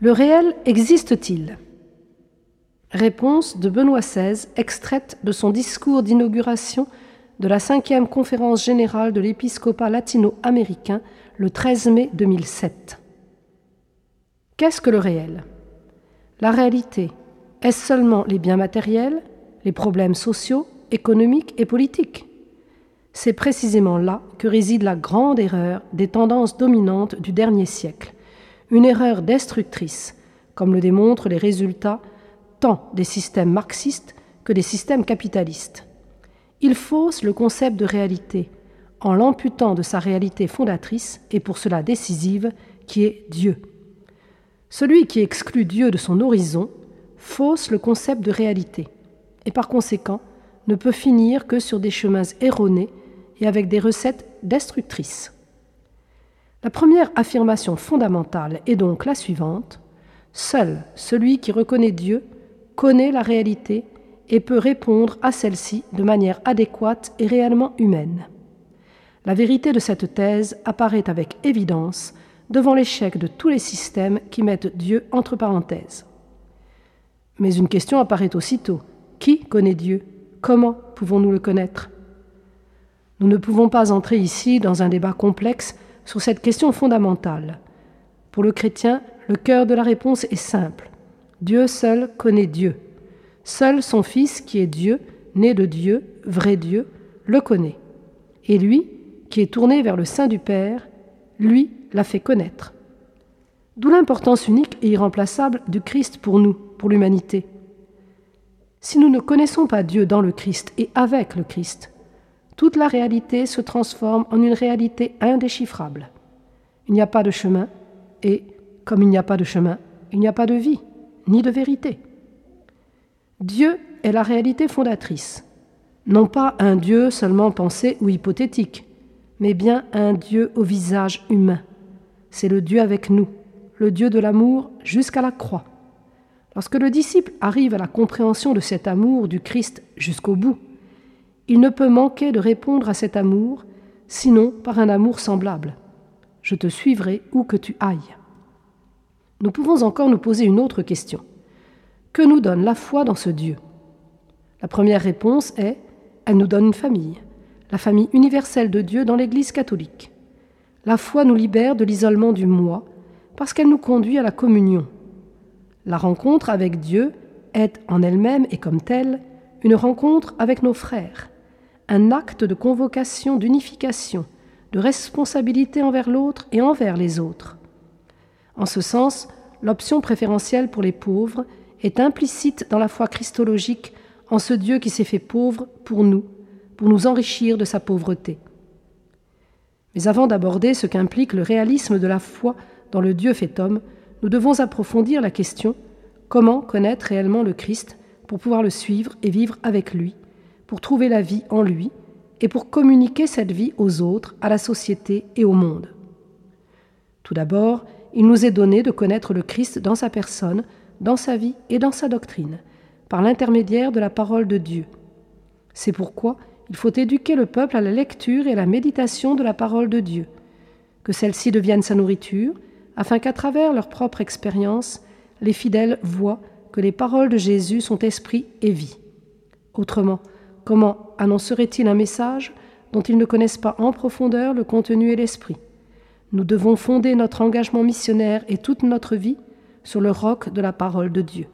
Le réel existe-t-il? Réponse de Benoît XVI, extraite de son discours d'inauguration de la cinquième conférence générale de l'épiscopat latino-américain le 13 mai 2007. Qu'est-ce que le réel? La réalité, est-ce seulement les biens matériels, les problèmes sociaux, économiques et politiques? C'est précisément là que réside la grande erreur des tendances dominantes du dernier siècle, une erreur destructrice, comme le démontrent les résultats tant des systèmes marxistes que des systèmes capitalistes. Il fausse le concept de réalité en l'amputant de sa réalité fondatrice et pour cela décisive, qui est Dieu. Celui qui exclut Dieu de son horizon fausse le concept de réalité et par conséquent ne peut finir que sur des chemins erronés et avec des recettes destructrices. La première affirmation fondamentale est donc la suivante. Seul celui qui reconnaît Dieu connaît la réalité et peut répondre à celle-ci de manière adéquate et réellement humaine. La vérité de cette thèse apparaît avec évidence devant l'échec de tous les systèmes qui mettent Dieu entre parenthèses. Mais une question apparaît aussitôt. Qui connaît Dieu? Comment pouvons-nous le connaître? Nous ne pouvons pas entrer ici dans un débat complexe sur cette question fondamentale. Pour le chrétien, le cœur de la réponse est simple. Dieu seul connaît Dieu. Seul son Fils, qui est Dieu, né de Dieu, vrai Dieu, le connaît. Et lui, qui est tourné vers le sein du Père, lui l'a fait connaître. D'où l'importance unique et irremplaçable du Christ pour nous, pour l'humanité. Si nous ne connaissons pas Dieu dans le Christ et avec le Christ, toute la réalité se transforme en une réalité indéchiffrable. Il n'y a pas de chemin, et comme il n'y a pas de chemin, il n'y a pas de vie, ni de vérité. Dieu est la réalité fondatrice, non pas un Dieu seulement pensé ou hypothétique, mais bien un Dieu au visage humain. C'est le Dieu avec nous, le Dieu de l'amour jusqu'à la croix. Lorsque le disciple arrive à la compréhension de cet amour du Christ jusqu'au bout, il ne peut manquer de répondre à cet amour, sinon par un amour semblable. Je te suivrai où que tu ailles. Nous pouvons encore nous poser une autre question. Que nous donne la foi dans ce Dieu? La première réponse est elle nous donne une famille, la famille universelle de Dieu dans l'Église catholique. La foi nous libère de l'isolement du moi parce qu'elle nous conduit à la communion. La rencontre avec Dieu est en elle-même et comme telle une rencontre avec nos frères, un acte de convocation, d'unification, de responsabilité envers l'autre et envers les autres. En ce sens, l'option préférentielle pour les pauvres est implicite dans la foi christologique en ce Dieu qui s'est fait pauvre pour nous, pour nous enrichir de sa pauvreté. Mais avant d'aborder ce qu'implique le réalisme de la foi dans le Dieu fait homme, nous devons approfondir la question comment connaître réellement le Christ pour pouvoir le suivre et vivre avec lui, pour trouver la vie en lui et pour communiquer cette vie aux autres, à la société et au monde. Tout d'abord, il nous est donné de connaître le Christ dans sa personne, dans sa vie et dans sa doctrine, par l'intermédiaire de la parole de Dieu. C'est pourquoi il faut éduquer le peuple à la lecture et à la méditation de la parole de Dieu, que celle-ci devienne sa nourriture, afin qu'à travers leur propre expérience, les fidèles voient que les paroles de Jésus sont esprit et vie. Autrement, comment annonceraient-ils un message dont ils ne connaissent pas en profondeur le contenu et l'esprit? Nous devons fonder notre engagement missionnaire et toute notre vie sur le roc de la parole de Dieu.